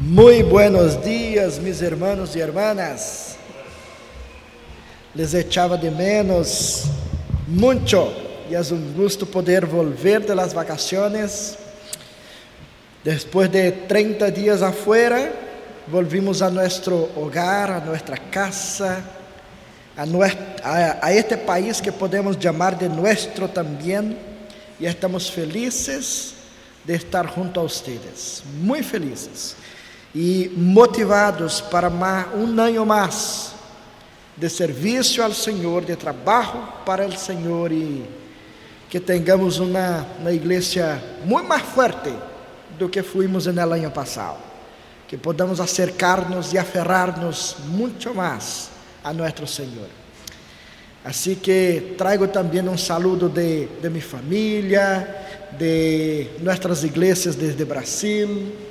Muy buenos días, mis hermanos y hermanas. Les echaba de menos mucho y es un gusto poder volver de las vacaciones. Después de 30 días afuera, volvimos a nuestro hogar, a nuestra casa, a, este país que podemos llamar de nuestro también y estamos felices de estar junto a ustedes, muy felices e motivados para um ano mais de serviço ao Senhor, de trabalho para o Senhor e que tenhamos uma, uma igreja muito mais forte do que fuimos no ano passado, que podamos acercar-nos e aferrar-nos muito mais a nosso Senhor. Assim que trago também um saludo de, de minha família, de nossas igrejas desde Brasil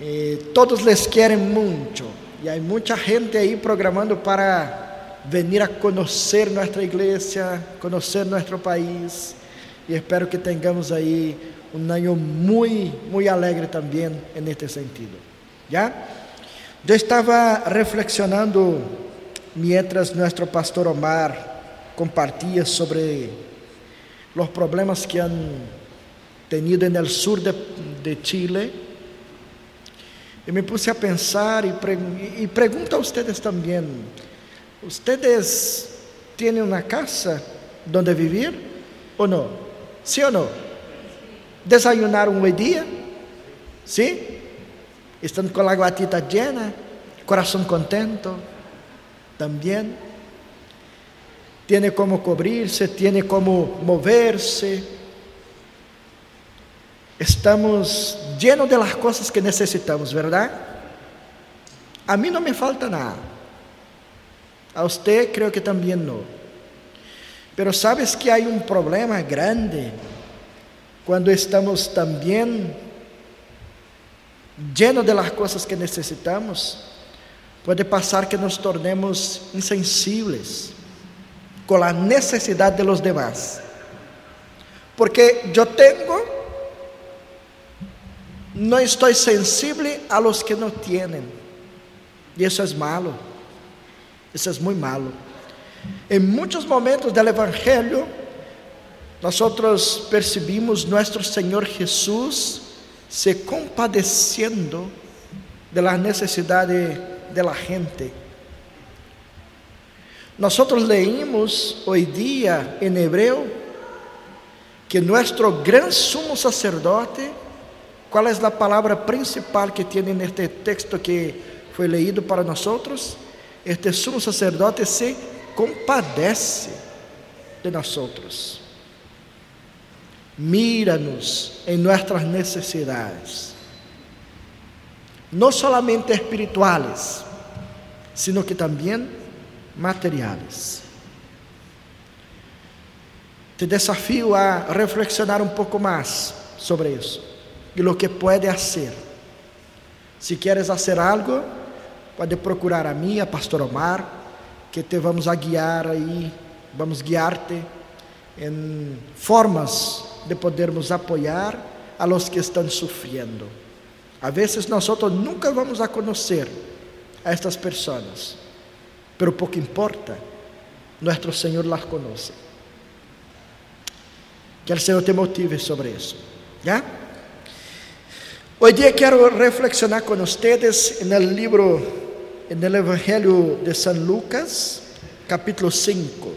eh, todos les querem muito e há muita gente aí programando para venir a conhecer nossa igreja, conhecer nosso país e espero que tenhamos aí um ano muito, muito alegre também neste sentido. Já? Eu estava reflexionando mientras nosso pastor Omar compartilha sobre os problemas que han tenido no sul de, de Chile eu me puse a pensar e, e pergunto a vocês também: ¿Ustedes têm uma casa onde viver ou não? ¿Sí ou não? ¿Desayunaron hoy dia? ¿Sí? ¿Están com a guatita llena? ¿Corazón contento? Também? Tiene como cobrirse, tiene como moverse. Estamos llenos de las cosas que necesitamos, ¿verdad? A mí no me falta nada. A usted creo que también no. Pero sabes que hay un problema grande cuando estamos también llenos de las cosas que necesitamos. Puede pasar que nos tornemos insensibles con la necesidad de los demás. Porque yo tengo não estou sensível a los que não têm. E isso é malo. Isso é muito malo. Em muitos momentos do Evangelho, nós percebimos nosso Senhor Jesus se compadecendo de las necessidades de la gente. Nós leímos hoje dia em hebreu que nosso gran sumo sacerdote qual é a palavra principal que tem neste texto que foi leído para nós? Este sumo sacerdote se compadece de nós. Mira-nos em nossas necessidades, não solamente espirituais, sino que também materiais. Te desafio a reflexionar um pouco mais sobre isso e lo que pode fazer. Se queres fazer algo, pode procurar a mim, a pastor Omar, que te vamos a guiar aí, vamos guiar-te em formas de podermos apoiar a los que estão sofrendo. A vezes nós nunca vamos a conhecer a estas pessoas, pero pouco importa, nosso Senhor las conoce. Que o Senhor te motive sobre isso, ¿ya? Hoy día quiero reflexionar con ustedes en el libro, en el Evangelio de San Lucas, capítulo 5.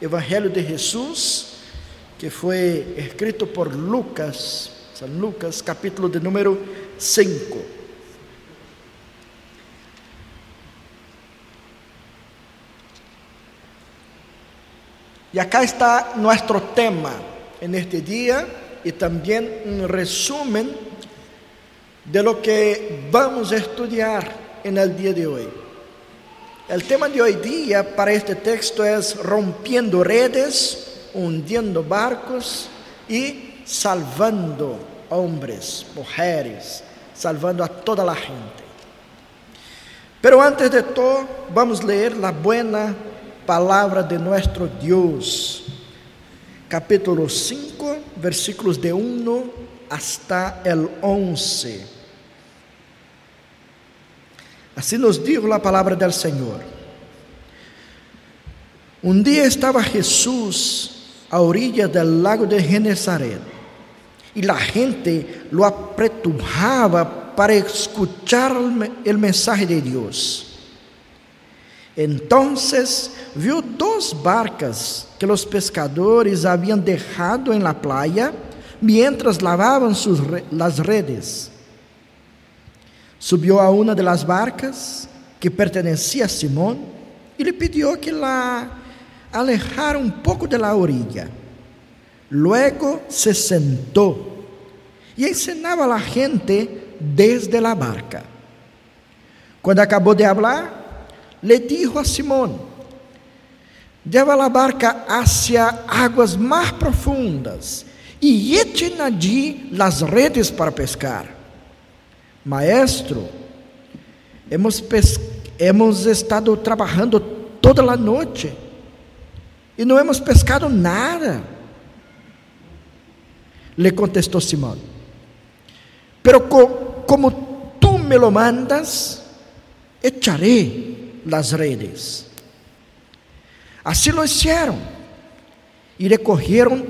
Evangelio de Jesús, que fue escrito por Lucas, San Lucas, capítulo de número 5. Y acá está nuestro tema en este día y también un resumen de lo que vamos a estudiar en el día de hoy. El tema de hoy día para este texto es rompiendo redes, hundiendo barcos y salvando hombres, mujeres, salvando a toda la gente. Pero antes de todo, vamos a leer la buena palabra de nuestro Dios. Capítulo 5, versículos de 1 hasta el 11. Assim nos dijo a palavra do Senhor. Um dia estava Jesus a orilla del lago de Genezaret e a gente lo apretujaba para escuchar el mensaje de Deus. Entonces viu duas barcas que os pescadores haviam deixado em la playa mientras lavavam sus, las redes. Subiu a uma de las barcas que pertencia a Simón e lhe pediu que la alejara um pouco de la orilla. Luego se sentou e ensinava a la gente desde la barca. Quando acabou de hablar, le dijo a Simón, lleva la barca hacia aguas más profundas y echen allí las redes para pescar. Maestro, hemos, hemos estado trabajando toda la noche e não hemos pescado nada. Le contestou Simón, pero co como tú me lo mandas, echaré las redes. Así lo hicieron y recogieron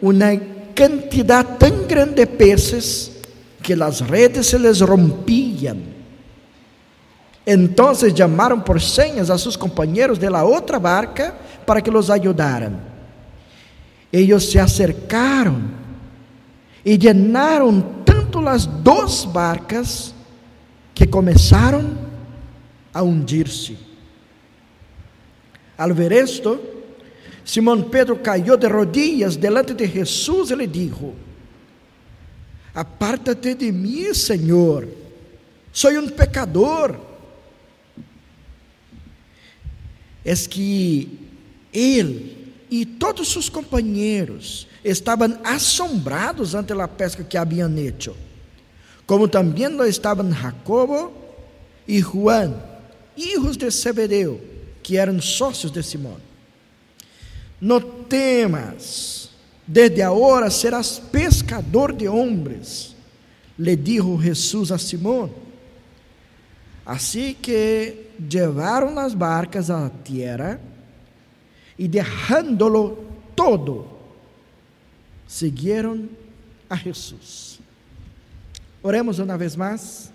una cantidad tan grande de peces que las redes se les rompían. Entonces llamaron por señas a sus compañeros de la otra barca para que los ayudaran. Ellos se acercaron y llenaron tanto las dos barcas que comenzaron a hundir-se. Al ver esto, Simão Pedro caiu de rodillas delante de Jesus e lhe dijo: Apártate de mim, Senhor, sou um pecador. Es que ele e todos seus companheiros estavam assombrados ante a pesca que haviam hecho, como também lo estavam Jacobo e Juan, hijos de Zebedeu, que eram sócios de Simão. No temas, desde agora serás pescador de homens, le dijo Jesus a Simão. Assim que levaram as barcas à terra e dejándolo todo, seguiram a Jesus. Oremos uma vez mais.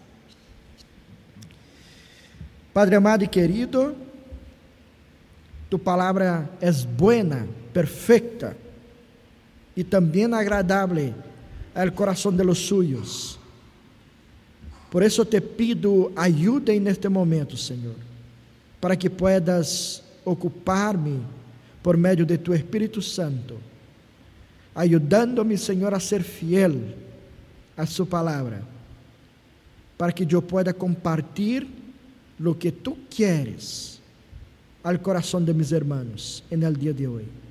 Padre amado e querido, tu palavra é buena, perfeita e também agradável ao coração de los suyos. Por isso te pido ajuda neste momento, Senhor, para que puedas ocupar-me por meio de tu Espírito Santo, ajudando-me, Senhor, a ser fiel a Sua palavra, para que eu pueda compartilhar lo que tú quieres al corazón de mis hermanos en el día de hoy.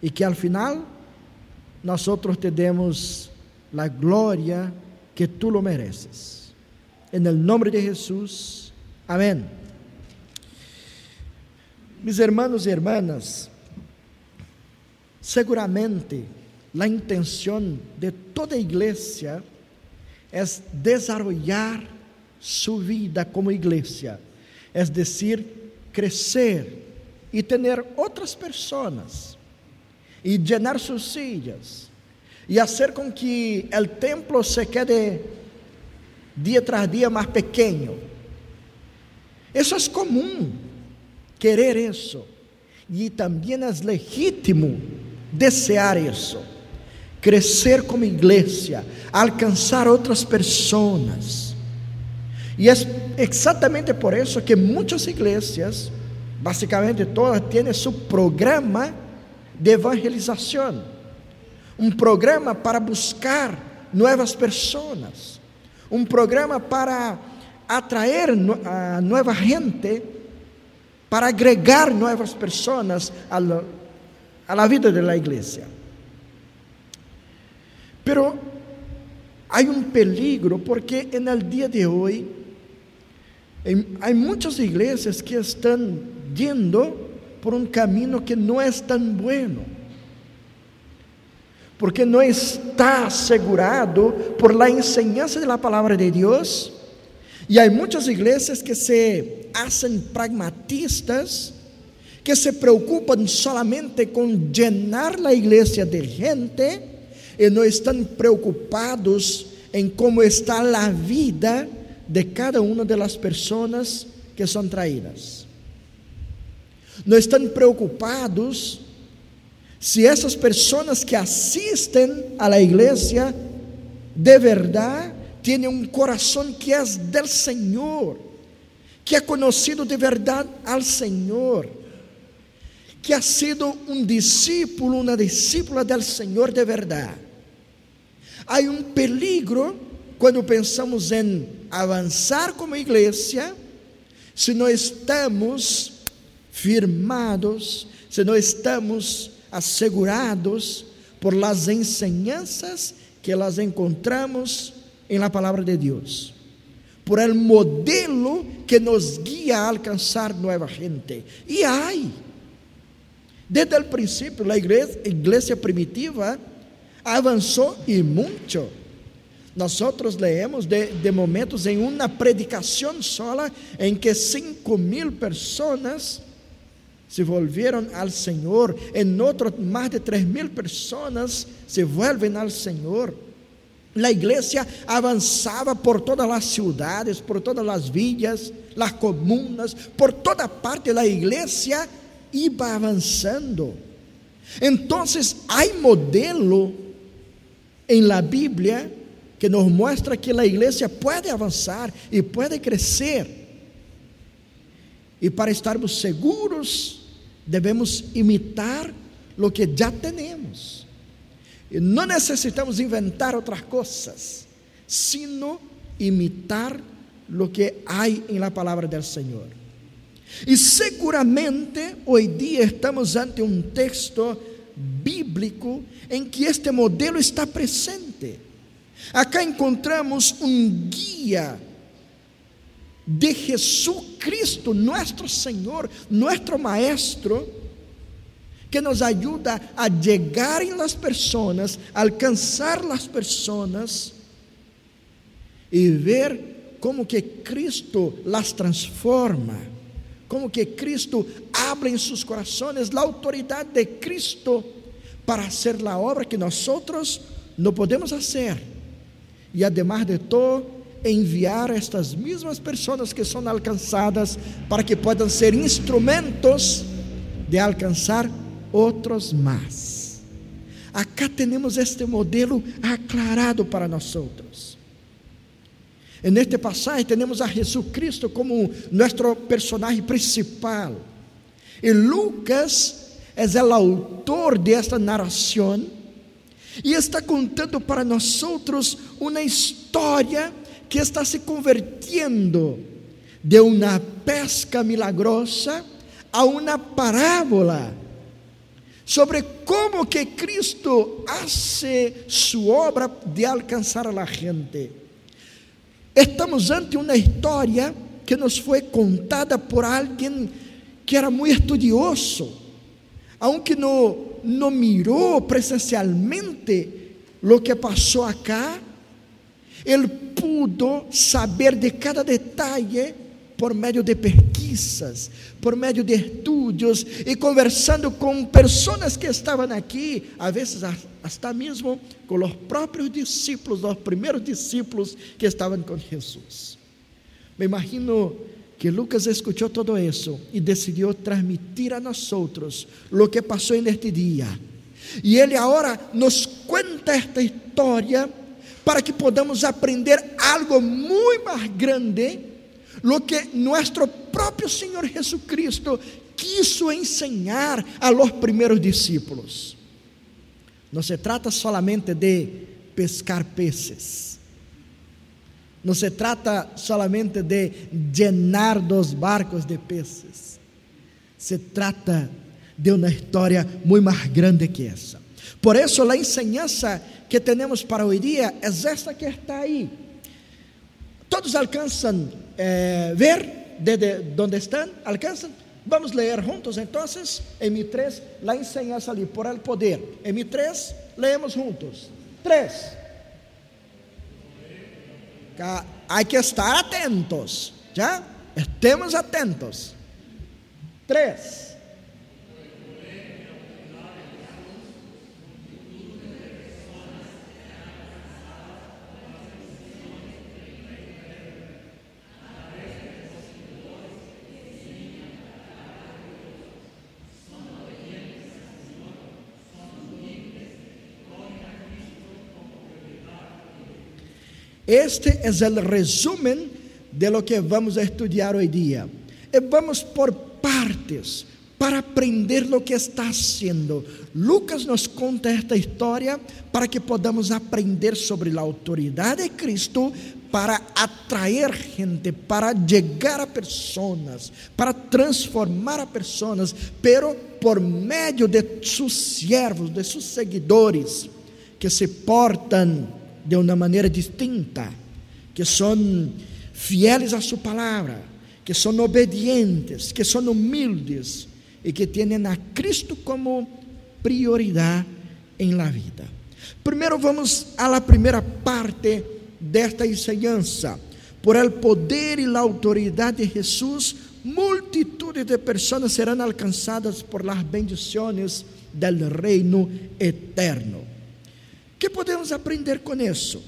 Y que al final nosotros te demos la gloria que tú lo mereces. En el nombre de Jesús. Amén. Mis hermanos y hermanas, seguramente la intención de toda iglesia es desarrollar su vida como iglesia, es decir, crecer y tener otras personas y llenar sus sillas y hacer con que el templo se quede día tras día más pequeño. Eso es común, querer eso. Y también es legítimo desear eso. Crecer como iglesia, alcanzar otras personas e é exatamente por isso que muitas igrejas, basicamente todas, têm seu programa de evangelização, um programa para buscar novas pessoas, um programa para atrair a nova gente, para agregar novas pessoas a la vida de la igreja. Pero há um peligro porque en el dia de hoje Há muitas igrejas que estão indo por um caminho que não é tão bueno, porque não está assegurado por la enseñanza de la palabra de Deus Y hay muchas iglesias que se hacen pragmatistas, que se preocupan solamente con llenar la iglesia de gente y no están preocupados en cómo está la vida de cada una de las personas que son traídas. No están preocupados si essas pessoas que assistem a la igreja de verdade têm um coração que é del Senhor, que é conhecido de verdade al Senhor, que ha sido um discípulo, uma discípula del Senhor de verdade. Há um peligro quando pensamos em avançar como igreja, se não estamos firmados, se não estamos asegurados por las enseñanzas que las encontramos en la palabra de Dios, por el modelo que nos guía a alcanzar nueva gente. Y hay, desde el principio, la iglesia, iglesia primitiva avanzó y mucho. Nosotros leemos de, de, momentos en una predicación sola en que cinco mil personas se volvieron al Señor. En otro, más de tres mil personas se vuelven al Señor. La iglesia avanzaba por todas las ciudades, por todas las villas, las comunas, por toda parte la iglesia iba avanzando. Entonces hay modelo en la Biblia que nos muestra que la iglesia puede avanzar y puede crecer. E para estarmos seguros, devemos imitar o que já temos. E não necessitamos inventar outras coisas, sino imitar o que há em la palavra del Senhor. E seguramente hoje dia estamos ante um texto bíblico em que este modelo está presente. Acá encontramos um guia de Jesucristo, nuestro Señor, nuestro Maestro, que nos ayuda a llegar en las personas, alcanzar las personas y ver cómo que Cristo las transforma, como que Cristo abre en sus corazones la autoridad de Cristo para hacer la obra que nosotros no podemos hacer. Y además de todo, enviar estas mesmas pessoas que são alcançadas para que possam ser instrumentos de alcançar outros mais. Acá temos este modelo aclarado para nós outros. En este pasaje temos a Jesucristo como nosso personagem principal. E Lucas é o autor desta narração e está contando para nós outros uma história que está se convirtiendo de uma pesca milagrosa a uma parábola sobre como que Cristo hace su obra de alcançar a la gente. Estamos ante uma história que nos foi contada por alguém que era muito estudioso, aunque não, não mirou presencialmente lo que passou acá, ele pudo saber de cada detalhe por meio de pesquisas, por meio de estudos e conversando com pessoas que estavam aqui, a vezes até mesmo com os próprios discípulos, os primeiros discípulos que estavam com Jesus. Me imagino que Lucas escutou todo isso e decidiu transmitir a nós outros o que passou neste dia. E ele agora nos conta esta história para que podamos aprender algo muito mais grande, lo que nosso próprio Senhor Jesucristo quiso enseñar a los primeiros discípulos. Não se trata solamente de pescar peces. Não se trata solamente de llenar dos barcos de peces. Se trata de uma história muito mais grande que essa. Por isso, a enseñança que temos para hoje dia é esta que está aí. Todos alcançam eh, ver desde onde estão? Alcançam? Vamos ler juntos então, em mi 3, la enseñanza ali, por el poder. Em mi 3, leemos juntos. 3. Hay que estar atentos, ¿ya? Estemos atentos. Tres. Este es el resumen de lo que vamos a estudiar hoy día. Y vamos por partes para aprender lo que está haciendo. Lucas nos conta esta historia para que podamos aprender sobre la autoridad de Cristo para atraer gente, para llegar a personas, para transformar a personas, pero por medio de sus siervos, de sus seguidores, que se portam de uma maneira distinta, que são fieles a sua palavra, que são obedientes, que são humildes e que têm a Cristo como prioridade em la vida. Primeiro vamos a la primeira parte desta enseñança. Por el poder e la autoridade de Jesus, multitudes de pessoas serão alcançadas por las bendiciones del reino eterno que podemos aprender com isso?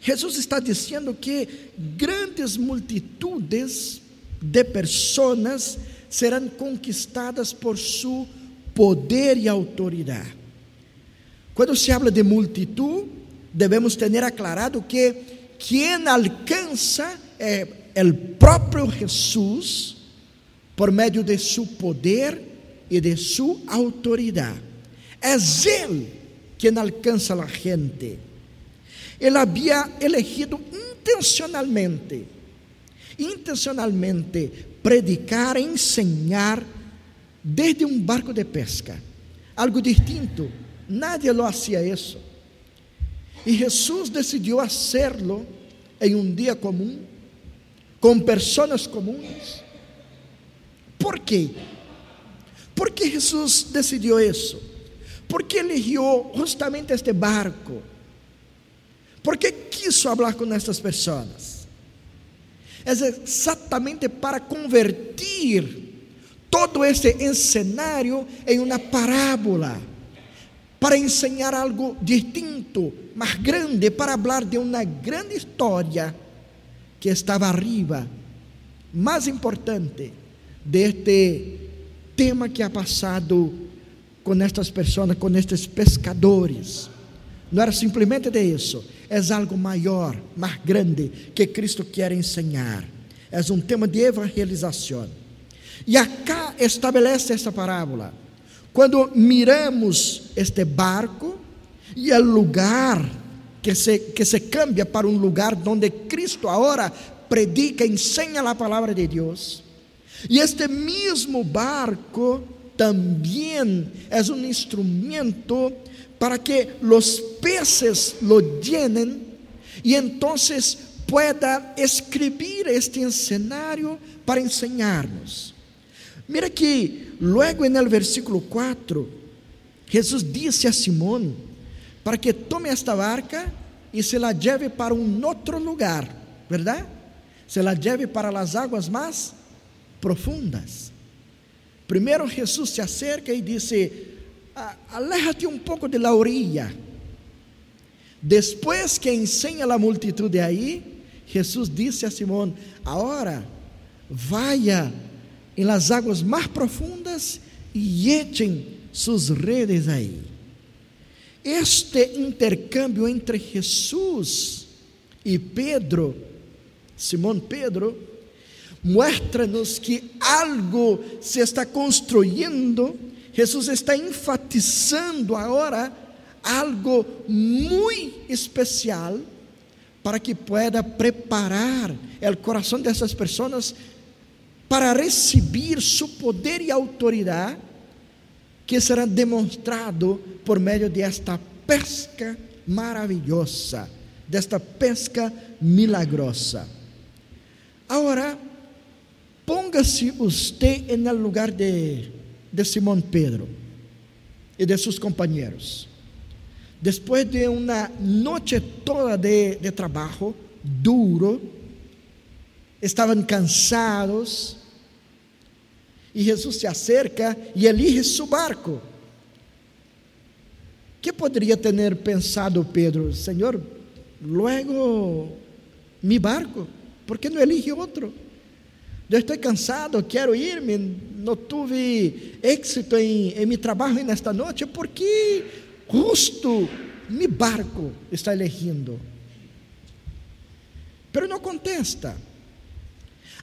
Jesus está dizendo que grandes multitudes de pessoas serão conquistadas por seu poder e autoridade. Quando se habla de multitud, devemos ter aclarado que quem alcança é o próprio Jesus por meio de seu poder e de sua autoridade. É Ele quien alcanza a la gente. Él había elegido intencionalmente, intencionalmente predicar, enseñar desde um barco de pesca, algo distinto. Nadie lo hacía isso. E Jesus decidiu hacerlo em um dia comum, com pessoas comuns. Por quê? Por que Jesus decidiu isso? ¿Por que eligió justamente este barco? ¿Por que quiso hablar com estas pessoas? É exatamente para convertir todo este encenário em uma parábola, para ensinar algo distinto, mais grande, para falar de uma grande história que estava arriba, mais importante deste tema que ha passado com estas pessoas, com estes pescadores. Não era simplesmente de isso, é algo maior, mais grande que Cristo quer ensinar. É um tema de evangelização. E acá estabelece esta parábola. Quando miramos este barco e o lugar que se, que se cambia para um lugar onde Cristo agora predica, ensina a palavra de Deus. E este mesmo barco también es un instrumento para que los peces lo llenen y entonces pueda escribir este escenario para enseñarnos. Mira que luego en el versículo 4, Jesús dice a Simón para que tome esta barca y se la lleve para un otro lugar, ¿verdad? Se la lleve para las aguas más profundas. Primeiro Jesus se acerca e disse: Aléjate um pouco de la orilla. Depois que ensina a multitud aí, Jesus disse a Simão: Agora, vaya em las águas mais profundas e echen suas redes aí. Este intercâmbio entre Jesus e Pedro, Simão Pedro, muestra-nos que algo se está construindo. Jesus está enfatizando agora algo muito especial para que pueda preparar o coração dessas pessoas para receber seu poder e autoridade que será demonstrado por meio de pesca maravilhosa, desta pesca milagrosa. Agora, Póngase usted en el lugar de, de Simón Pedro y de sus compañeros. Después de una noche toda de, de trabajo, duro, estavam cansados, e Jesus se acerca e elige seu barco. que poderia ter pensado Pedro? Senhor, luego mi barco, ¿por que não elige outro? Eu estou cansado, quero ir-me, não tive êxito em, em meu trabalho nesta noite, porque justo mi barco está elegindo. Pero não contesta.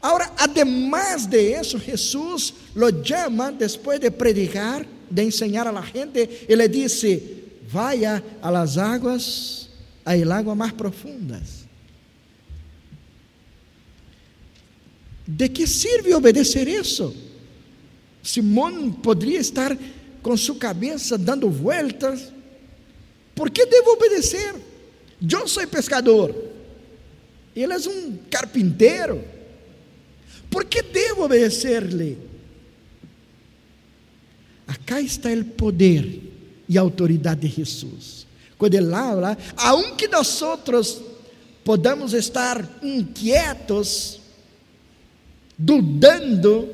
Agora, además de isso, Jesus lo chama depois de predicar, de enseñar a la gente, e le disse: Vaya a las aguas, a el agua más profundas. ¿De que sirve obedecer isso? Simão poderia estar com sua cabeça dando voltas. Por que devo obedecer? Eu sou pescador. Ele é um carpinteiro. ¿Por que devo obedecer-lhe? Acá está o poder e autoridade de Jesus. Quando ele habla, aunque nós podamos estar inquietos, dudando,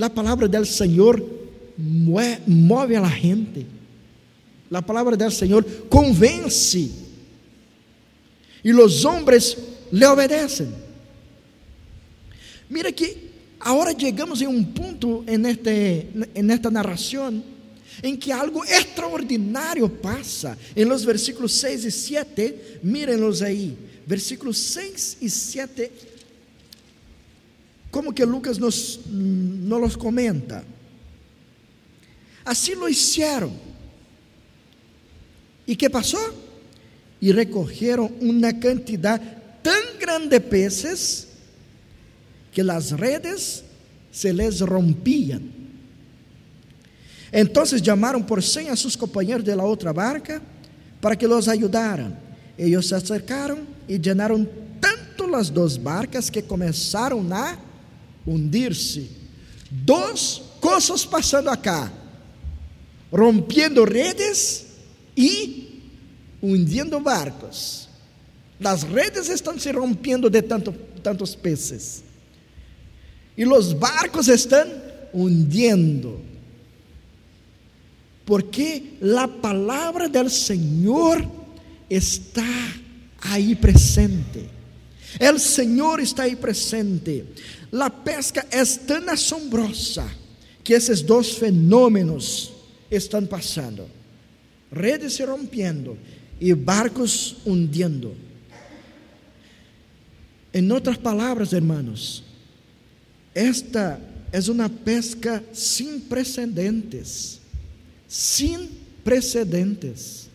a palavra do Senhor move a gente. A palavra do Senhor convence. E os homens le obedecem. Mira que agora chegamos em um ponto en, este, en esta narração em que algo extraordinário passa. Em los versículos 6 e 7, mírenlos aí. Versículos 6 e 7. Como que Lucas nos, nos los comenta. Assim lo hicieron. E que passou? E recorreram uma quantidade tão grande de peces que las redes se les rompían. Entonces llamaron por señas a sus compañeros de la otra barca para que los ayudaran. Ellos se acercaron y llenaron tanto las dos barcas que comenzaron a hundirse. Dos cosas pasando acá: rompiendo redes y hundiendo barcos. Las redes están se rompiendo de tanto, tantos peces e os barcos estão hundiendo. Porque a palavra del Senhor está aí presente. El Senhor está aí presente. La pesca é tão assombrosa que esses dois fenômenos estão passando: redes se rompendo e barcos hundiendo. Em outras palavras, hermanos, esta é uma pesca sem precedentes. Sem precedentes.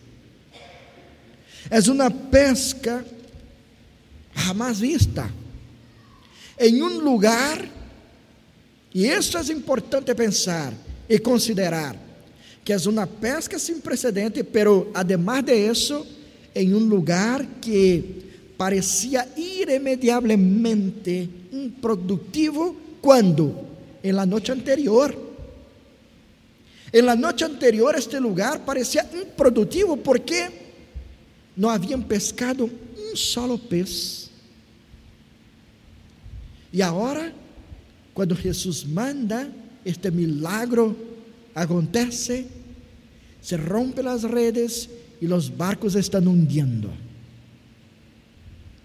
É uma pesca jamais vista. Em um lugar, e isso é importante pensar e considerar, que é uma pesca sem precedente, pero además de isso, em um lugar que parecia irremediablemente improdutivo ¿Cuándo? En la noche anterior. En la noche anterior este lugar parecía improductivo porque no habían pescado un solo pez. Y ahora, cuando Jesús manda, este milagro acontece, se rompen las redes y los barcos están hundiendo.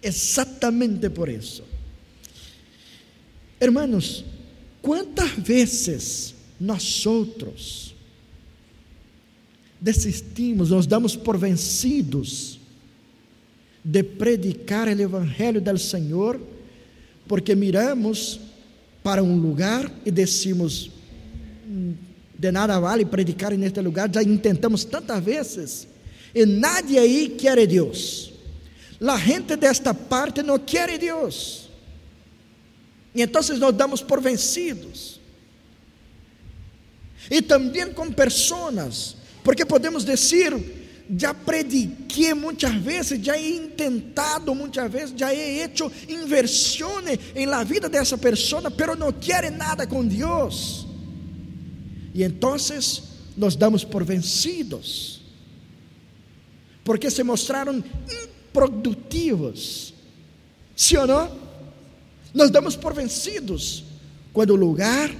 Exactamente por eso. Hermanos, quantas vezes nós outros desistimos, nos damos por vencidos de predicar o Evangelho do Senhor, porque miramos para um lugar e decimos, hum, de nada vale predicar neste lugar, já intentamos tantas vezes, e nadie aí quer Deus. A gente desta parte não quer Deus. E então nós damos por vencidos. E também com pessoas, porque podemos dizer, já prediquei muitas vezes, já he intentado muitas vezes, já he hecho inversione em la vida dessa pessoa, pero não quer nada com Deus. E então nos damos por vencidos, porque se mostraram produtivos. Sim ou não? Nós damos por vencidos quando lugar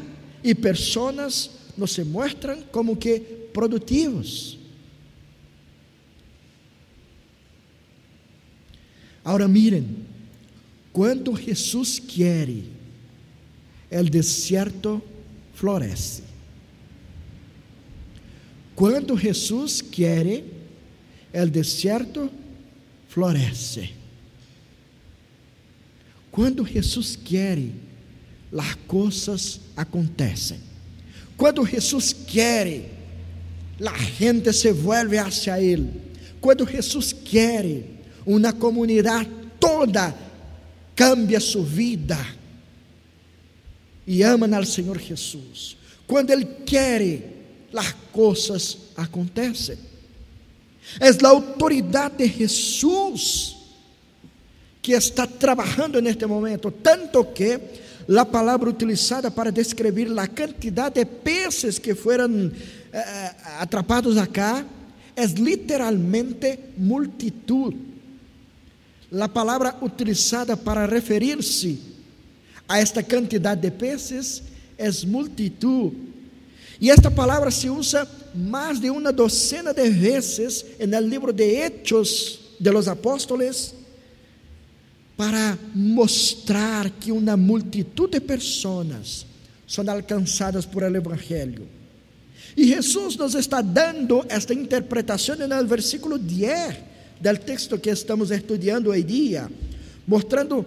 e pessoas nos se mostram como que produtivos. Agora miren, quando Jesus quer, o deserto floresce. Quando Jesus quer, o deserto floresce. Quando Jesus quer, as coisas acontecem. Quando Jesus quer, a gente se vuelve hacia Ele. Quando Jesus quer, uma comunidade toda cambia sua vida e ama ao Senhor Jesus. Quando Ele quer, as coisas acontecem. É a autoridade de Jesus que está trabalhando neste momento, tanto que a palavra utilizada para descrever a quantidade de peces que foram eh, atrapados acá é literalmente multitud. A palavra utilizada para referir-se a esta quantidade de peces é multitud. E esta palavra se usa mais de uma docena de vezes no livro de Hechos de los Apóstoles para mostrar que uma multitud de pessoas são alcançadas por el Evangelho. E Jesus nos está dando esta interpretação no versículo 10 do texto que estamos estudando hoje dia, mostrando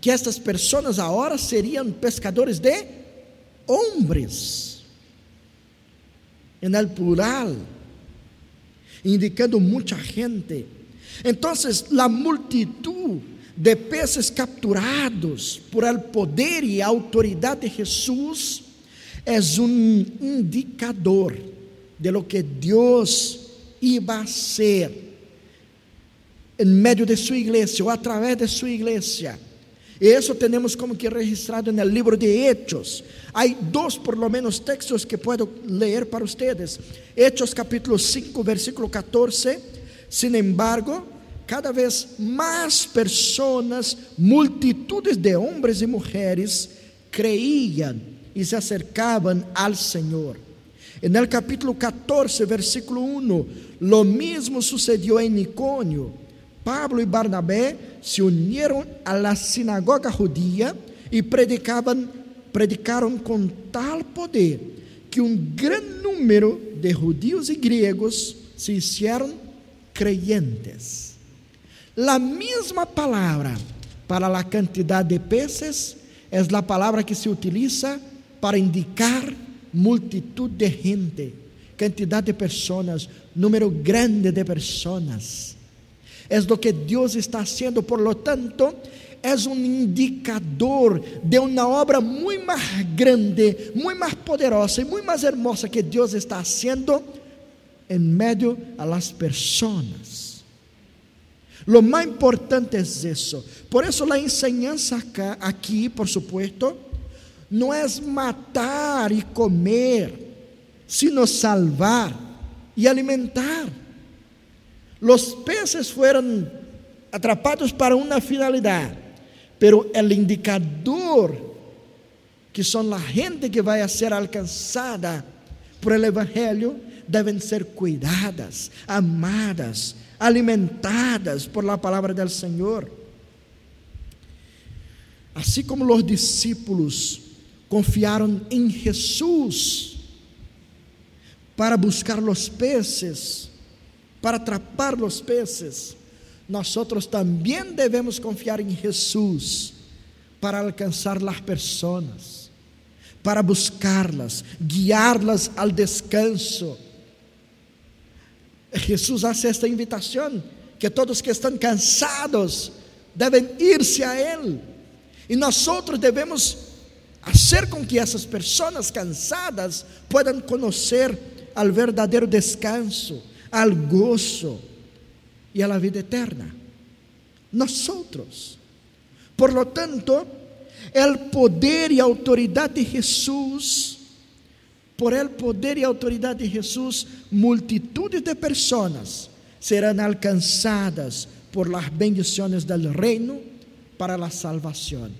que estas pessoas agora seriam pescadores de homens, em el plural, indicando muita gente. Então, a multitud de peces capturados por el poder e autoridade de Jesus é um indicador de lo que Deus iba a ser em meio de sua igreja ou através de sua igreja. E isso temos como que registrado no livro de Hechos. Há dois, por lo menos, textos que posso ler para vocês. Hechos capítulo 5, versículo 14. Sin embargo, cada vez mais pessoas, multitudes de homens e mulheres, creíam e se acercavam ao Senhor. No capítulo 14, versículo 1, lo mesmo sucedió em Nicônio. Pablo e Barnabé se uniram à la sinagoga judia e predicavam, predicaram com tal poder que um grande número de judios e gregos se hicieron creyentes. La mesma palavra para a quantidade de peces é a palavra que se utiliza para indicar multitud de gente, quantidade de pessoas, número grande de pessoas. É o que Deus está haciendo, por lo tanto, é um indicador de uma obra muito mais grande, muito mais poderosa e muito mais hermosa que Deus está haciendo em meio a las pessoas. Lo más importante es eso. Por eso la enseñanza acá, aquí, por supuesto, no es matar y comer, sino salvar y alimentar. Los peces fueron atrapados para una finalidad, pero el indicador que son la gente que va a ser alcanzada por el Evangelio deben ser cuidadas, amadas, alimentadas por la palavra del Senhor. Assim como os discípulos confiaram em Jesus para buscar os peces, para atrapar os peces, nós também devemos confiar em Jesus para alcançar as pessoas, para buscá-las, guiá-las ao descanso Jesus hace esta invitação que todos que estão cansados devem ir-se a Ele. E nós devemos fazer com que essas pessoas cansadas puedan conhecer al verdadeiro descanso, al gozo e a la vida eterna. Nós. Por lo tanto, o poder e a autoridade de Jesus por el poder e autoridade de Jesus, multitudes de pessoas serão alcançadas por las bendiciones del reino para la salvación.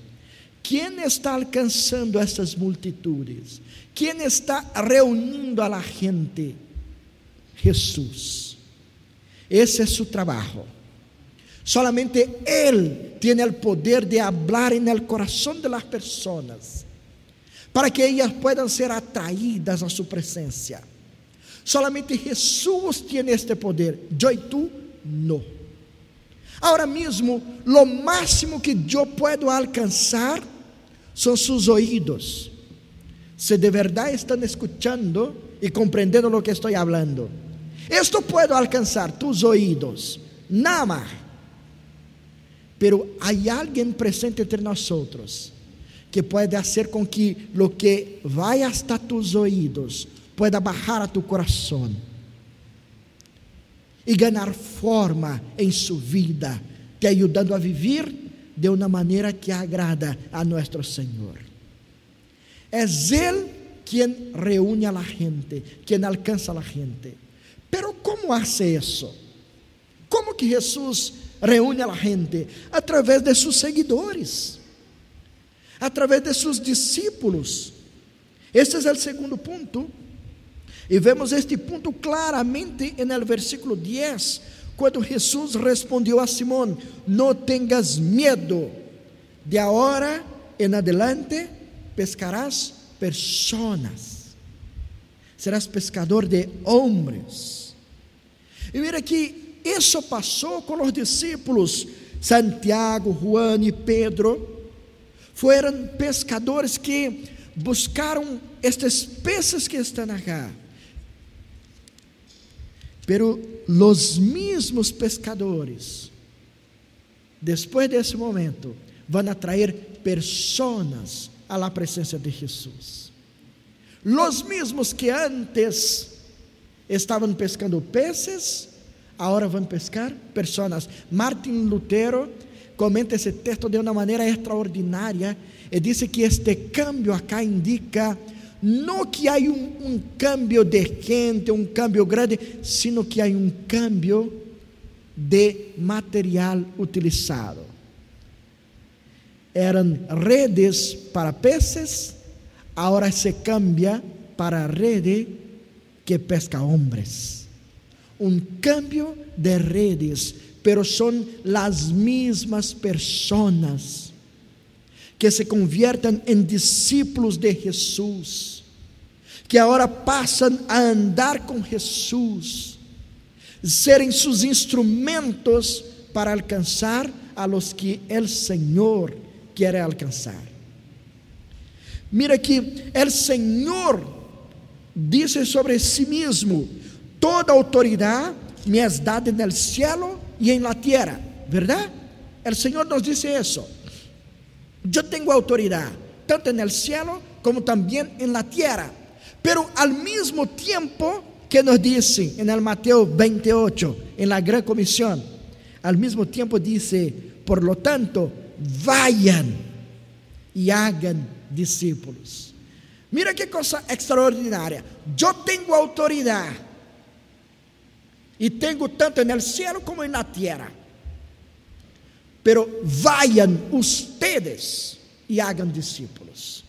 ¿Quién está alcanzando estas multitudes? ¿Quién está reuniendo a la gente? Jesús. Ese es su trabajo. Solamente Él tiene el poder de hablar en el corazón de las personas para que ellas puedan ser atraídas a su presencia. Solamente Jesús tiene este poder, yo y tú no. Ahora mismo, lo máximo que yo puedo alcanzar son sus oídos. Si de verdad están escuchando y comprendiendo lo que estoy hablando. Esto puedo alcanzar tus oídos, nada más. Pero hay alguien presente entre nosotros que puede hacer con que lo que vaya hasta tus oídos pueda bajar a tu corazón y ganar forma en su vida, te ayudando a vivir de una manera que agrada a nuestro Señor. Es Él quien reúne a la gente, quien alcanza a la gente. Pero ¿cómo hace eso? ¿Cómo que Jesús reúne a la gente? A través de sus seguidores, a través de sus discípulos. Este es el segundo punto. E vemos este ponto claramente no versículo 10, quando Jesus respondeu a Simão: Não tenhas medo, de agora em adelante pescarás personas, serás pescador de homens. E mira que isso passou com os discípulos Santiago, Juan e Pedro. Foram pescadores que buscaram estes peces que estão aqui Pero los mismos pescadores, después de ese momento, van a traer personas a la presencia de Jesús. Los mismos que antes estavam pescando peces, agora vão pescar personas. Martin Lutero comenta esse texto de uma maneira extraordinária e diz que este cambio acá indica não que há um, um cambio de gente, um cambio grande, sino que há um cambio de material utilizado. Eram redes para peces, agora se cambia para rede que pesca hombres. Um cambio de redes, pero são as mesmas pessoas que se conviertan en discípulos de Jesús, que ahora pasan a andar con Jesús, serem sus instrumentos para alcanzar a los que el Señor quiere alcanzar. Mira que el Señor dice sobre sí mismo: toda autoridad me es dada en el cielo y en la tierra, ¿verdad? El Señor nos dice eso. Yo tengo autoridad, tanto en el cielo como también en la tierra. Pero al mismo tiempo que nos dice en el Mateo 28, en la gran comisión, al mismo tiempo dice, por lo tanto, vayan y hagan discípulos. Mira qué cosa extraordinaria. Yo tengo autoridad y tengo tanto en el cielo como en la tierra. pero vayan ustedes e hagan discípulos.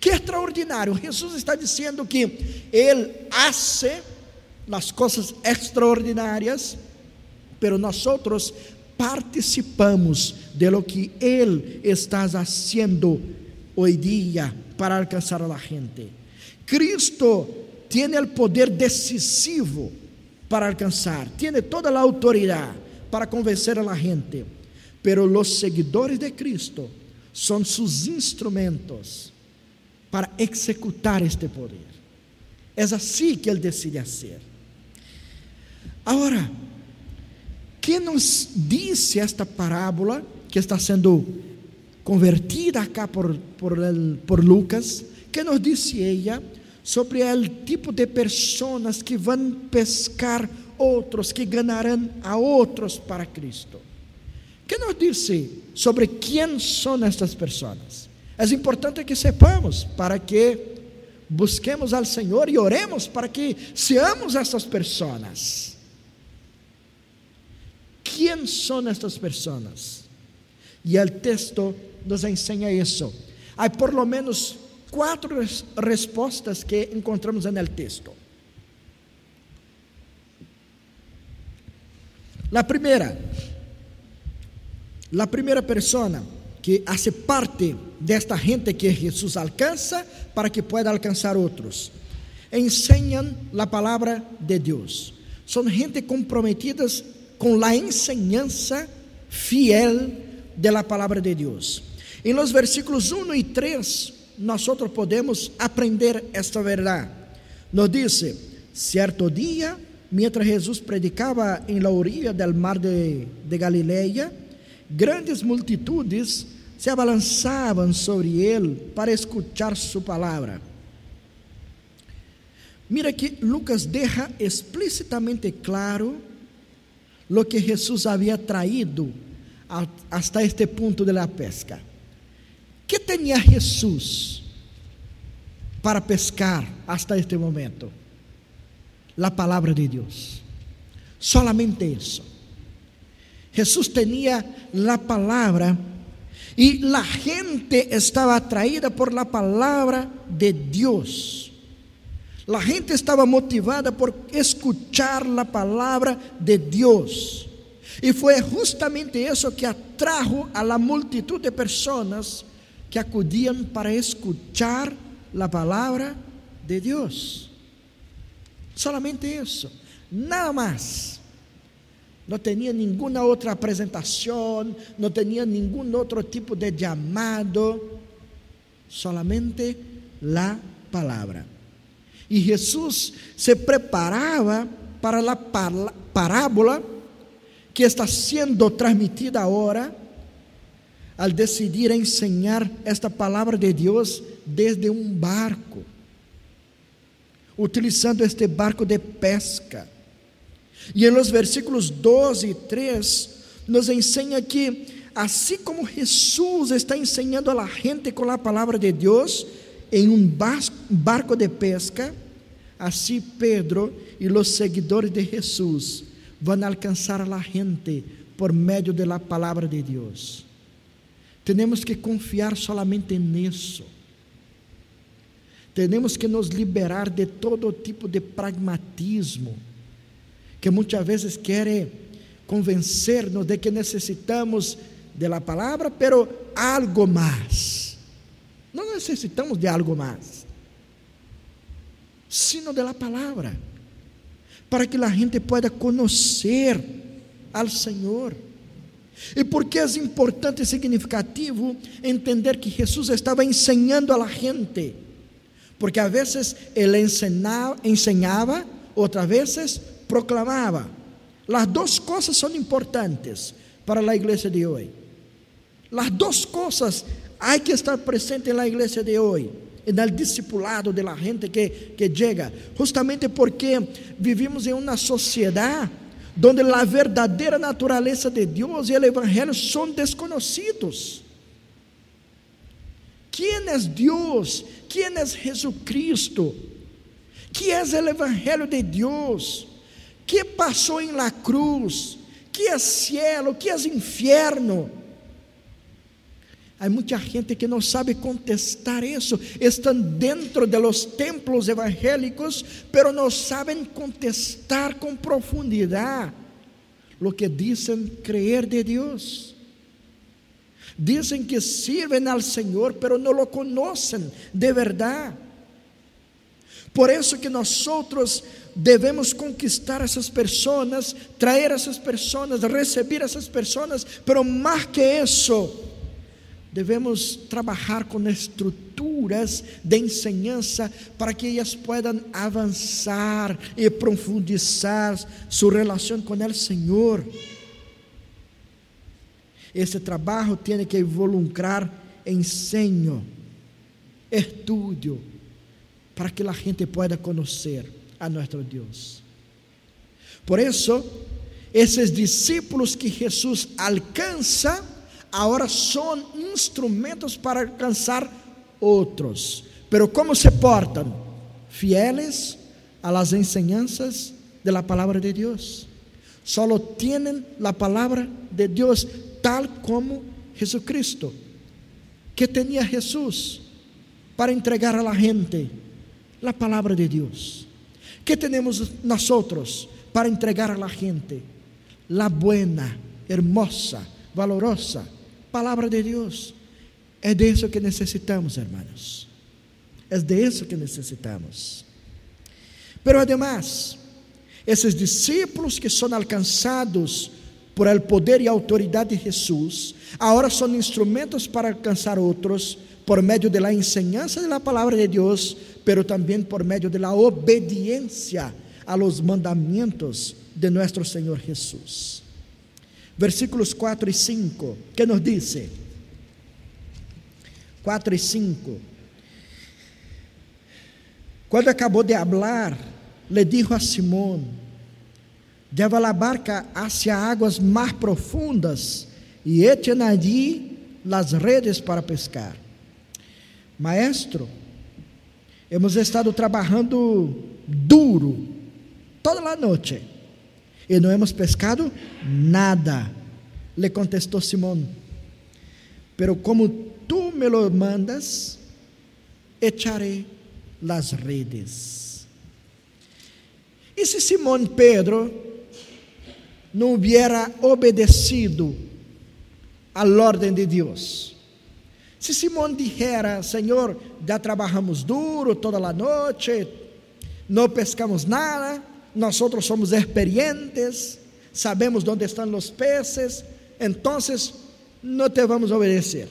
Que extraordinário! Jesus está dizendo que Ele hace as coisas extraordinárias, pero nós participamos de lo que Ele está haciendo hoy dia para alcançar a la gente. Cristo tiene el poder decisivo para alcançar, tiene toda la autoridad para convencer a la gente pero los seguidores de Cristo son sus instrumentos para executar este poder. Es así que Él decide hacer. Ahora, ¿qué nos dice esta parábola que está sendo convertida acá por, por, el, por Lucas? ¿Qué nos dice ella sobre el tipo de personas que van a pescar outros, que ganarán a outros para Cristo? que nos disse sobre quem são estas pessoas? É importante que sepamos para que busquemos ao Senhor e oremos para que seamos essas pessoas. ¿quién son estas personas? Y el texto nos enseña eso. Hay por lo menos cuatro res que encontramos en el texto. La primera, la primera persona que hace parte de esta gente que Jesús alcanza para que pueda alcanzar otros, enseñan la palabra de Dios. Son gente comprometidas con la enseñanza fiel de la palabra de Dios. En los versículos 1 y 3, nosotros podemos aprender esta verdad. Nos dice, cierto día, mientras Jesús predicaba en la orilla del mar de, de Galilea, grandes multitudes se abalançavam sobre ele para escuchar sua palavra. Mira que Lucas deja explícitamente claro lo que Jesús había traído hasta este punto de la pesca. ¿Qué tenía Jesús para pescar hasta este momento? La palabra de Dios. Solamente eso. Jesús tenía la palabra y la gente estaba atraída por la palabra de Dios. La gente estaba motivada por escuchar la palabra de Dios. Y fue justamente eso que atrajo a la multitud de personas que acudían para escuchar la palabra de Dios. Solamente eso, nada más. No tenía ninguna otra presentación, no tenía ningún otro tipo de llamado, solamente la palabra. Y Jesús se preparaba para la parábola que está siendo transmitida ahora al decidir enseñar esta palavra de Deus desde um barco, utilizando este barco de pesca. E em los versículos 12 e 3 nos ensina que assim como Jesus está ensinando a la gente com a palavra de Deus em um barco de pesca, assim Pedro e os seguidores de Jesus vão alcançar a la gente por meio da palavra de Deus. Temos que confiar solamente nisso. Temos que nos liberar de todo tipo de pragmatismo, que muitas vezes quer convencer-nos de que necessitamos de la palavra, pero algo mais. Não necessitamos de algo mais, sino de la palavra, para que a gente pueda conhecer al Senhor. E por que é importante e significativo entender que Jesus estava ensinando a la gente? Porque a vezes ele ensinava, ensinava outras vezes proclamava. As duas coisas são importantes para a igreja de hoje. As duas coisas há que estar presente na igreja de hoje, no discipulado de la gente que, que chega, justamente porque vivimos em uma sociedade donde a verdadeira natureza de Deus e o Evangelho são desconhecidos. Quem é Deus? Quem é Jesucristo? Que é o Evangelho de Deus? Que passou em la cruz? Que é cielo? Que é inferno? Há muita gente que não sabe contestar isso. Estão dentro de los templos evangélicos, pero não sabem contestar com profundidade lo que dizem creer de Deus. Dizem que sirven al Senhor, pero não lo conocen de verdade. Por isso que nós devemos conquistar essas pessoas, trazer essas pessoas, receber essas pessoas, pero mais que isso, Devemos trabalhar com estruturas de enseñança para que elas puedan avançar e profundizar sua relação com o Senhor. Esse trabalho tem que involucrar ensino, estudo, para que a gente pueda conhecer a nosso Deus. Por isso, esses discípulos que Jesus alcança, agora são instrumentos para alcançar outros. Pero como se portam? Fieles a las enseñanzas de la palabra de Deus. solo tienen la palabra de Dios tal como Jesucristo. ¿Qué tenía Jesús para entregar a la gente? La palabra de Dios. ¿Qué tenemos nosotros para entregar a la gente? La buena, hermosa, valorosa palabra de Dios. Es de eso que necesitamos, hermanos. Es de eso que necesitamos. Pero además, esses discípulos que são alcançados por el poder e autoridade de Jesus, agora são instrumentos para alcançar outros por meio da enseñança da palavra de Deus, pero também por meio da obediência a los mandamentos de nosso Senhor Jesus. Versículos 4 e 5, que nos diz? 4 e 5. Quando acabou de hablar, le dijo a Simón, lleva la barca hacia aguas más profundas y echen allí las redes para pescar. Maestro, hemos estado trabalhando duro toda a noite e não hemos pescado nada. Le contestou Simón, pero como tú me lo mandas, echaré las redes. E se Simão Pedro não hubiera obedecido à ordem de Deus? Se Simão dijera, Senhor, já trabalhamos duro toda a noite, não pescamos nada, nós somos experientes, sabemos onde estão os peces, então não te vamos obedecer.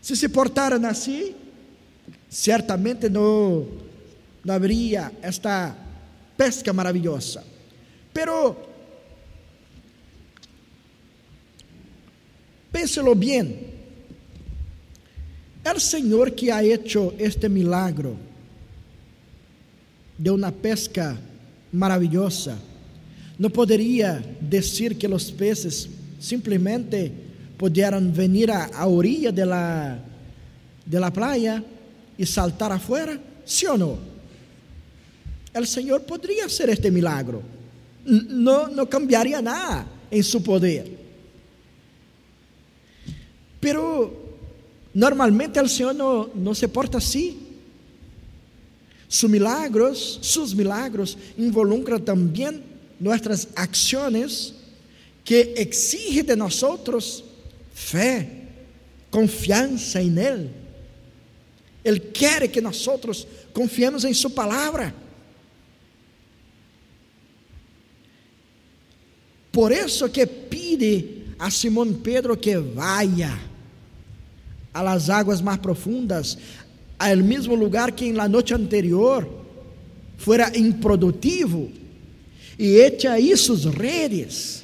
Se se portaram assim, certamente não não haveria esta pesca maravilhosa. Pero, pénselo bien, el Señor que ha hecho este milagro de una pesca maravillosa, no podría decir que los peces simplemente pudieran venir a, a orilla de la, de la playa y saltar afuera, ¿sí o no? el Señor podría hacer este milagro. No, no cambiaría nada en su poder. Pero normalmente el Señor no, no se porta así. Sus milagros, sus milagros involucran también nuestras acciones que exige de nosotros fe, confianza en Él. Él quiere que nosotros confiemos en su palabra. Por isso que pide a Simão Pedro que vaya a las águas mais profundas, al mesmo lugar que la noite anterior fuera improdutivo, e eche aí sus redes.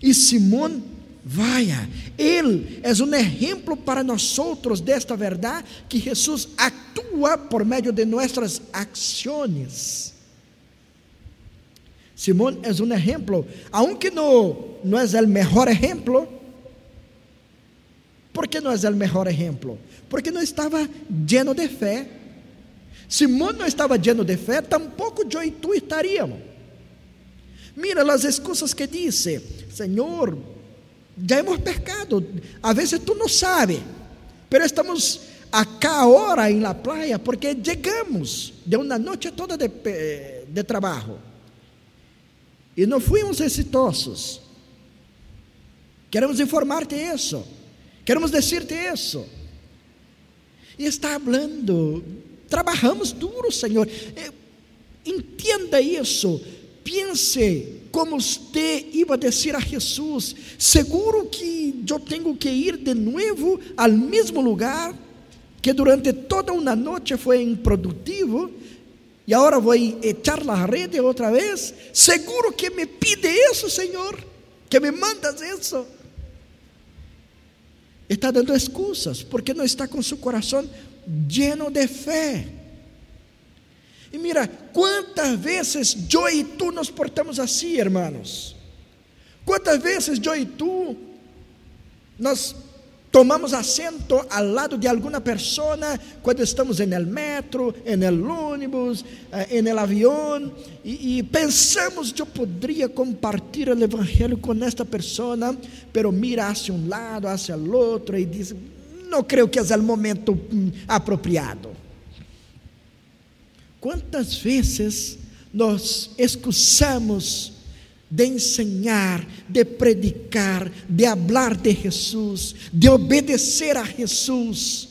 E Simão vaya, ele é um exemplo para nós outros desta verdade que Jesus atua por meio de nossas ações. Simón es un ejemplo, aunque no, no es el mejor ejemplo. ¿Por qué no es el mejor ejemplo? Porque no estaba lleno de fe. Simón no estava lleno de fé, tampouco eu e tu estaríamos. Mira as excusas que disse: Senhor, já hemos pescado. A vezes tu não sabes, pero estamos acá ahora em la playa porque chegamos de uma noite toda de, de trabalho. E não fomos exitosos. Queremos informar-te isso. Queremos dizer-te isso. Está falando, trabalhamos duro, Senhor. Entenda isso. Pense como você ia dizer a Jesus: seguro que eu tenho que ir de novo ao mesmo lugar que durante toda uma noite foi improdutivo e agora vou echar a rede outra vez. Seguro que me pide isso, Senhor, que me mandas isso. Está dando excusas, porque não está com seu coração lleno de fé. E mira, quantas vezes eu e tu nos portamos assim, hermanos. Quantas vezes eu e tu nós tomamos assento ao lado de alguma pessoa quando estamos no metro, no ônibus, eh, no avião e, pensamos eu poderia compartilhar o evangelho com esta pessoa, pero mira hacia um lado, hacia o outro e diz: não creio que é o momento mm, apropriado. Quantas vezes nós excusamos de ensinar, de predicar, de hablar de Jesus, de obedecer a Jesus,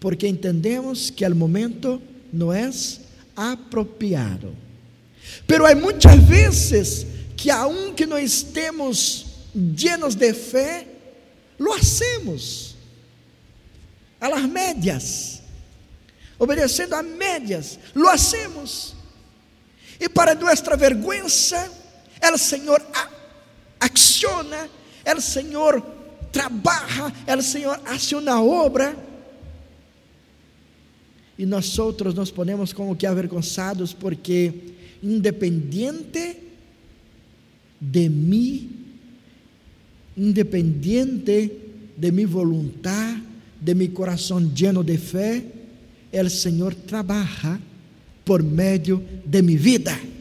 porque entendemos que o momento não é apropriado. Pero há muitas vezes que aunque não estemos llenos de fé, lo hacemos a las medias, obedecendo a médias, lo hacemos. E para nossa vergüenza, o Senhor acciona, o Senhor trabalha, o Senhor hace uma obra. E nós outros nos ponemos como que avergonzados porque independiente de mim, independiente de minha vontade, de meu coração lleno de fé, o Senhor trabalha por meio de minha vida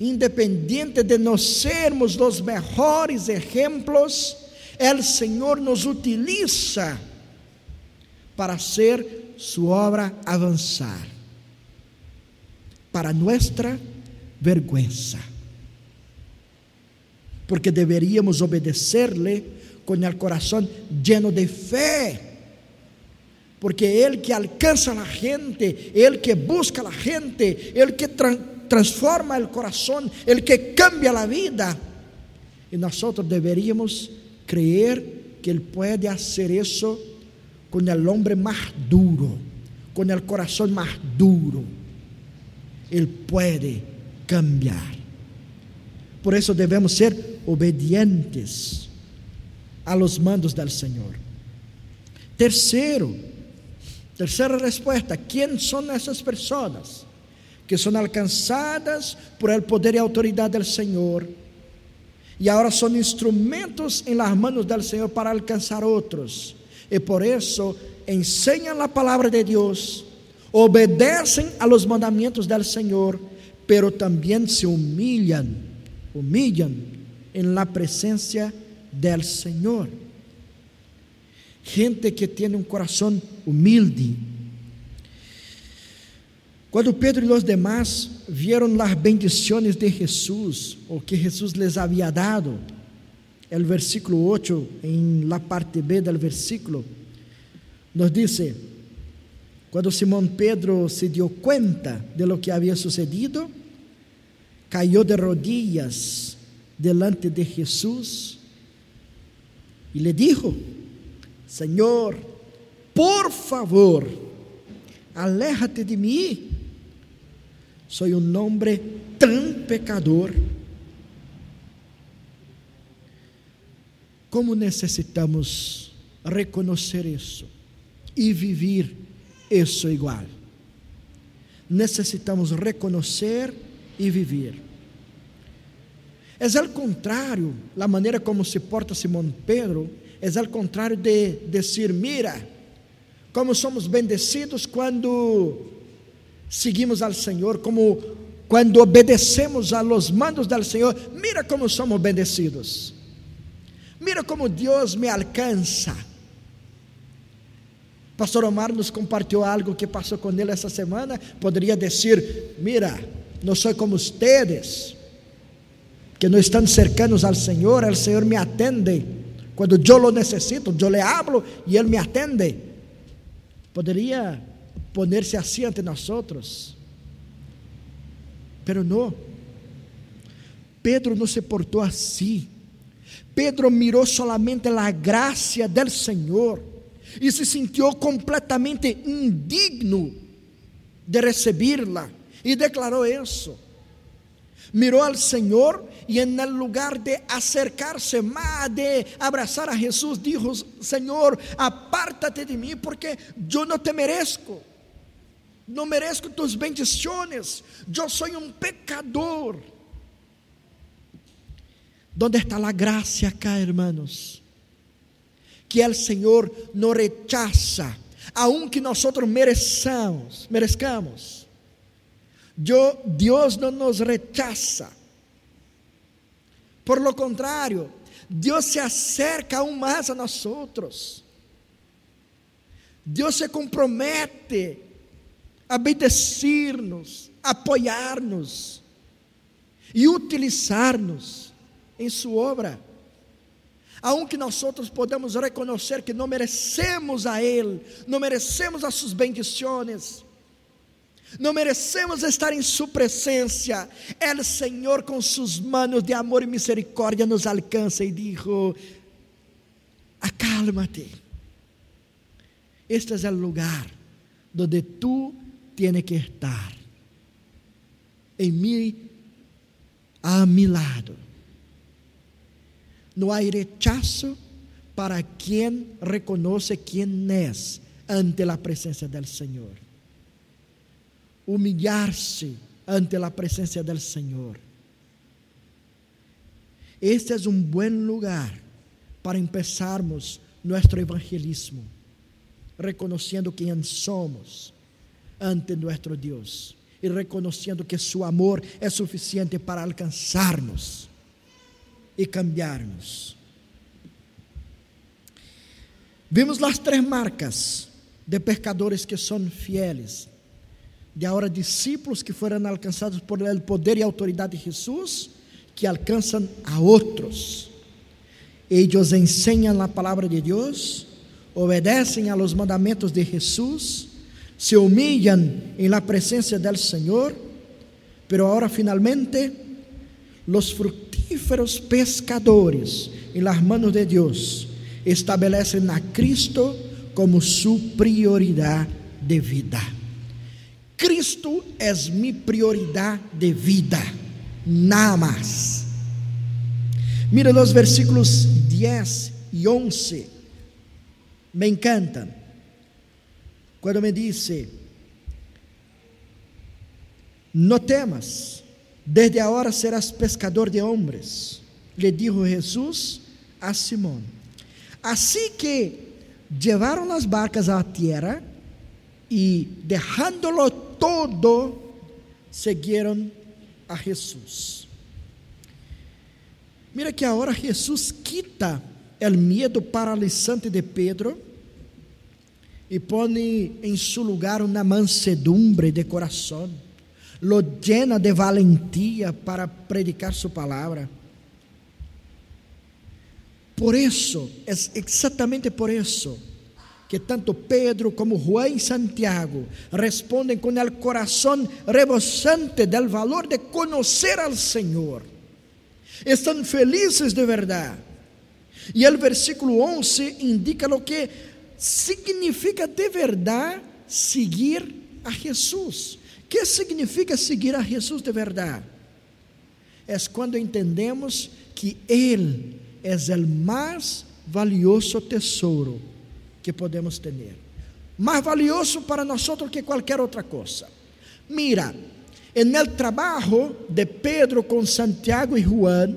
independiente de nós sermos os melhores exemplos, o Senhor nos utiliza para ser sua obra avançar, para nossa vergüenza. Porque deveríamos obedecer-lhe com o coração lleno de fé. Porque Ele que alcança a gente, Ele que busca a gente, Ele que transforma o coração, el que cambia a vida. E nós deveríamos creer que Ele pode fazer isso com o homem mais duro, com o coração mais duro. Ele pode cambiar. Por isso devemos ser obedientes a los mandos del Senhor. Terceiro, terceira resposta: quem são essas pessoas? Que são alcançadas por el poder e autoridade do Senhor. E agora são instrumentos em las manos del Senhor para alcançar outros. E por isso ensinam a palavra de Deus, obedecem a los mandamentos del Senhor, pero também se humilham, humilham em la presença del Senhor. Gente que tem um coração humilde, quando Pedro e os demás vieram as bendições de Jesus, o que Jesus les havia dado, o versículo 8, em la parte B do versículo, nos diz: quando Simão Pedro se deu conta de lo que havia sucedido, caiu de rodillas delante de Jesus e lhe dijo: Senhor, por favor, aléjate de mim Soy um homem tão pecador. Como necessitamos reconhecer isso e viver isso igual. Necessitamos reconhecer e viver. É ao contrário, a maneira como se porta Simão Pedro, é ao contrário de dizer: mira, como somos bendecidos quando seguimos ao Senhor, como quando obedecemos a los mandos do Senhor, mira como somos bendecidos. Mira como Deus me alcança. Pastor Omar nos compartilhou algo que passou com ele essa semana. Poderia dizer: Mira, não sou como ustedes, que não estão cercanos ao Senhor, o Senhor me atende. Quando eu lo necessito, eu le hablo e Ele me atende. Poderia ponerse así ante nosotros. Pero no. Pedro no se portó así. Pedro miró solamente la gracia del Señor y se sintió completamente indigno de recibirla y declaró eso. Miró al Señor y en el lugar de acercarse más, de abrazar a Jesús, dijo, Señor, apártate de mí porque yo no te merezco não mereço tus bendições, eu sou um pecador. ¿Dónde está a graça acá, hermanos? que o Senhor nos rechaza, aunque nós mereçamos, merezcamos. Deus não nos rechaza. Por lo contrário, Deus se acerca aún mais a nós. Deus se compromete a bendecir-nos, apoiar-nos e utilizar-nos em Sua obra. Aunque nós outros podemos reconhecer que não merecemos a Ele, não merecemos as suas bendições, não merecemos estar em Sua presença, o Senhor com suas manos de amor e misericórdia nos alcança e diz: acálmate, este é o lugar donde tu tienes que estar, em mim, a mi lado não há rechazo para quem reconhece quem é ante a presença do Senhor. Humilhar-se ante a presença do Senhor. Este é um bom lugar para empezarmos nosso evangelismo, reconhecendo quem somos ante nosso Deus e reconhecendo que su amor é suficiente para alcançar-nos e cambiarnos. Vimos as três marcas de pescadores que são fieles, de agora discípulos que foram alcançados por el poder e autoridade de Jesus, que alcançam a outros. Eles ensinam a palavra de Deus, obedecem a los mandamentos de Jesus, se humilham em la presença del Senhor, pero agora finalmente los fructíferos pescadores em las manos de Deus estabelecem a Cristo como sua prioridade de vida. Cristo é minha prioridade de vida, nada mais. Mira os versículos 10 e 11, me encantam. Quando me disse: No temas, Desde agora serás pescador de homens, lhe dijo Jesus a Simão. Assim que levaram as barcas à terra e, dejándolo todo, seguiram a Jesus. Mira que agora Jesus quita o medo paralisante de Pedro e põe em seu lugar uma mansedumbre de coração lo llena de valentía para predicar su palabra. Por isso, é exatamente por isso que tanto Pedro como Juan e Santiago respondem com o coração rebosante del valor de conhecer al Senhor. Estão felizes de verdade. E o versículo 11 indica o que significa de verdade seguir a Jesus que significa seguir a Jesus de verdade? É quando entendemos que Ele é o mais valioso tesouro que podemos ter, mais valioso para nós que qualquer outra coisa. Mira, no trabalho de Pedro com Santiago e Juan,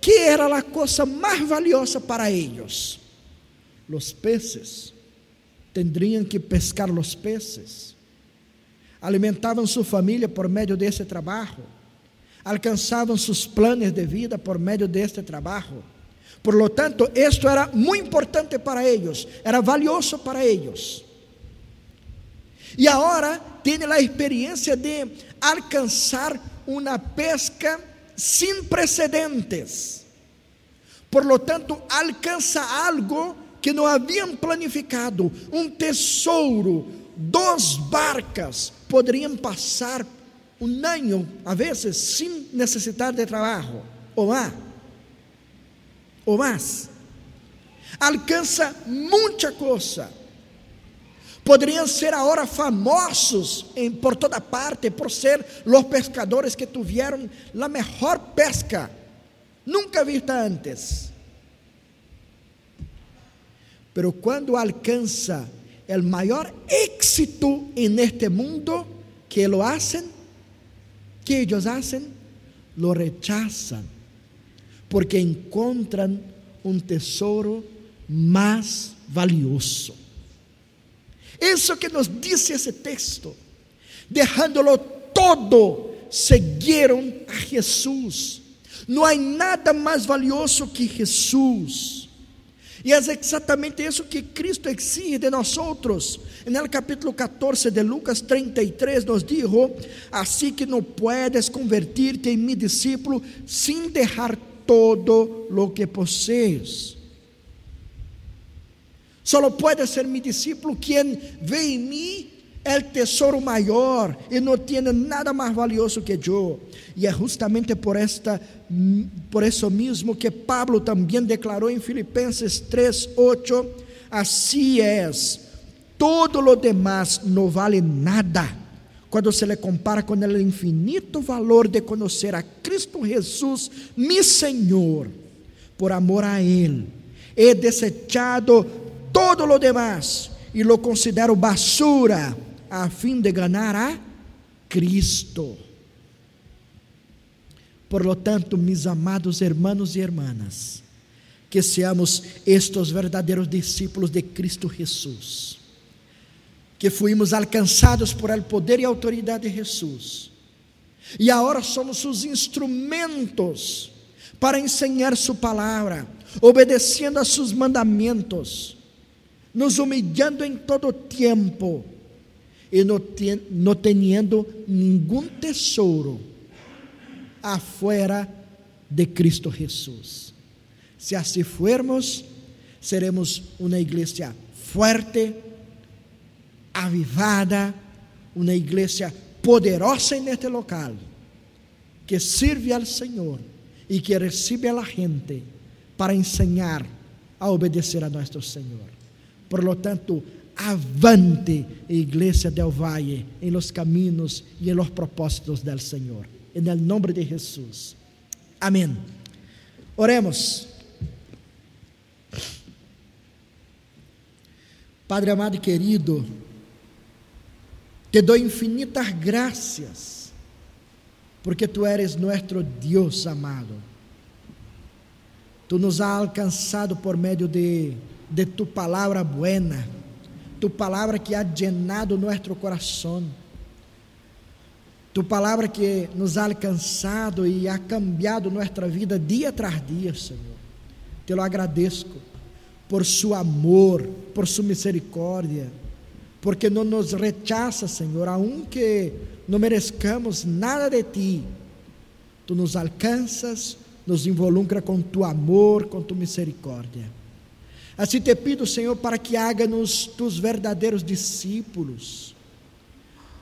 que era a coisa mais valiosa para eles? Os peces. Tendrían que pescar os peces alimentavam sua família por meio desse trabalho, alcançavam seus planos de vida por meio deste trabalho. Por lo tanto, isto era muito importante para eles, era valioso para eles. E agora tem a experiência de alcançar uma pesca sem precedentes. Por lo tanto, alcança algo que não haviam planificado, um tesouro, duas barcas poderiam passar um ano, a vezes, sem necessitar de trabalho, ou mais, ou mais. Alcança muita coisa. Poderiam ser agora famosos em, por toda parte por ser os pescadores que tiveram a melhor pesca, nunca vista antes. Pero quando alcança el maior éxito en este mundo que lo hacen, que ellos hacen, lo rechazan, porque encontran un tesoro mais valioso. Isso que nos diz esse texto, deixando-lo todo, seguiram a Jesus. Não há nada mais valioso que Jesus. E é exatamente isso que Cristo exige de nós outros. No capítulo 14 de Lucas 33 nos diz: Assim que não puedes convertir-te em mi discípulo sem deixar todo lo que posees. Solo puede ser mi discípulo quien ve en mí el tesoro maior e não tem nada mais valioso que eu. E é justamente por esta por isso mesmo que Pablo também declarou em Filipenses 3:8, assim é, todo lo demás não vale nada quando se le compara com o infinito valor de conhecer a Cristo Jesus, mi Senhor. Por amor a ele, he desechado todo lo demás e lo considero basura a fim de ganhar a Cristo. Por lo tanto, mis amados hermanos e hermanas, que seamos estes verdadeiros discípulos de Cristo Jesus, que fuimos alcançados por el poder e autoridade de Jesus, e agora somos os instrumentos para ensinar Sua palavra, obedecendo a seus mandamentos nos humilhando em todo tempo e não, ten, tendo nenhum tesouro afuera de Cristo Jesus. Se assim formos, seremos uma igreja forte, avivada, uma igreja poderosa neste local, que sirve ao Senhor e que recebe a la gente para ensinar a obedecer a nosso Senhor. Por lo tanto, avante, Iglesia del Valle, en los caminos y en los propósitos del Señor. En el nombre de Jesús. Amén. Oremos. Padre amado e querido, te dou infinitas graças, porque tu eres nuestro Deus amado. Tu nos has alcançado por meio de de tu palavra buena, tu palavra que ha llenado nuestro coração, tu palavra que nos ha alcançado e ha cambiado nossa vida dia tras dia, Senhor. Te lo agradeço por su amor, por su misericórdia, porque não nos rechaza, Senhor, aunque não merezcamos nada de ti, tu nos alcanças, nos involucra com tu amor, com tu misericórdia. Assim te pido, Senhor, para que haga-nos tus verdadeiros discípulos,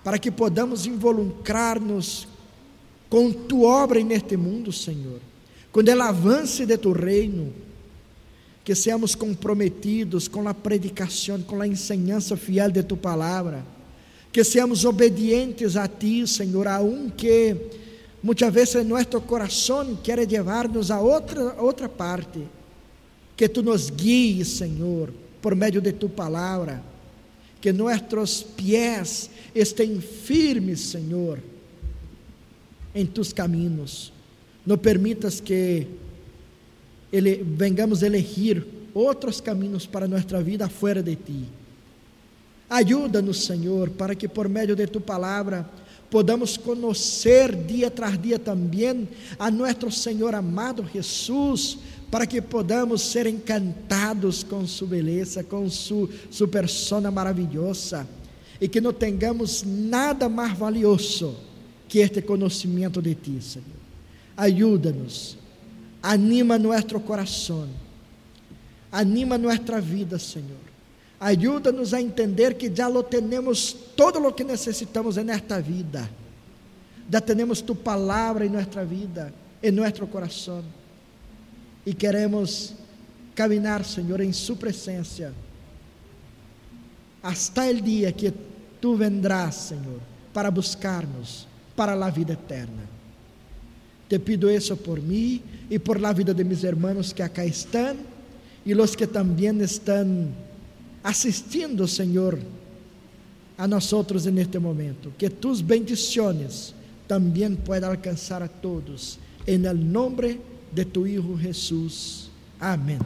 para que podamos involucrar-nos com tua obra neste mundo, Senhor, com o avance de tu reino, que seamos comprometidos com a predicação, com a enseñança fiel de tu palavra, que seamos obedientes a ti, Senhor, aunque muitas vezes nosso coração quer levar-nos a outra, outra parte que tu nos guies, Senhor, por meio de tu palavra, que nossos pés estejam firmes, Senhor, em tus caminhos. Não permitas que ele, vengamos elegir outros caminhos para nossa vida fora de ti. Ajuda-nos, Senhor, para que por meio de tu palavra podamos conhecer dia tras dia também a nosso Senhor amado Jesus, para que podamos ser encantados com sua beleza, com sua, persona maravilhosa, e que não tenhamos nada mais valioso que este conhecimento de Ti, Senhor. Ajuda-nos, anima nosso coração, anima nossa vida, Senhor. Ajuda-nos a entender que já temos todo o que necessitamos nesta vida. Já temos Tu palavra em nossa vida, em nosso coração e queremos caminhar, Senhor, em Sua presença, hasta el dia que Tu vendrás, Senhor, para buscar-nos para a vida eterna. Te pido isso por mim e por la vida de mis hermanos que acá estão e los que também estão assistindo, Senhor, a nós outros neste momento. Que tus bendições também puedan alcançar a todos. En el nombre de tu Hijo Jesús. Amén.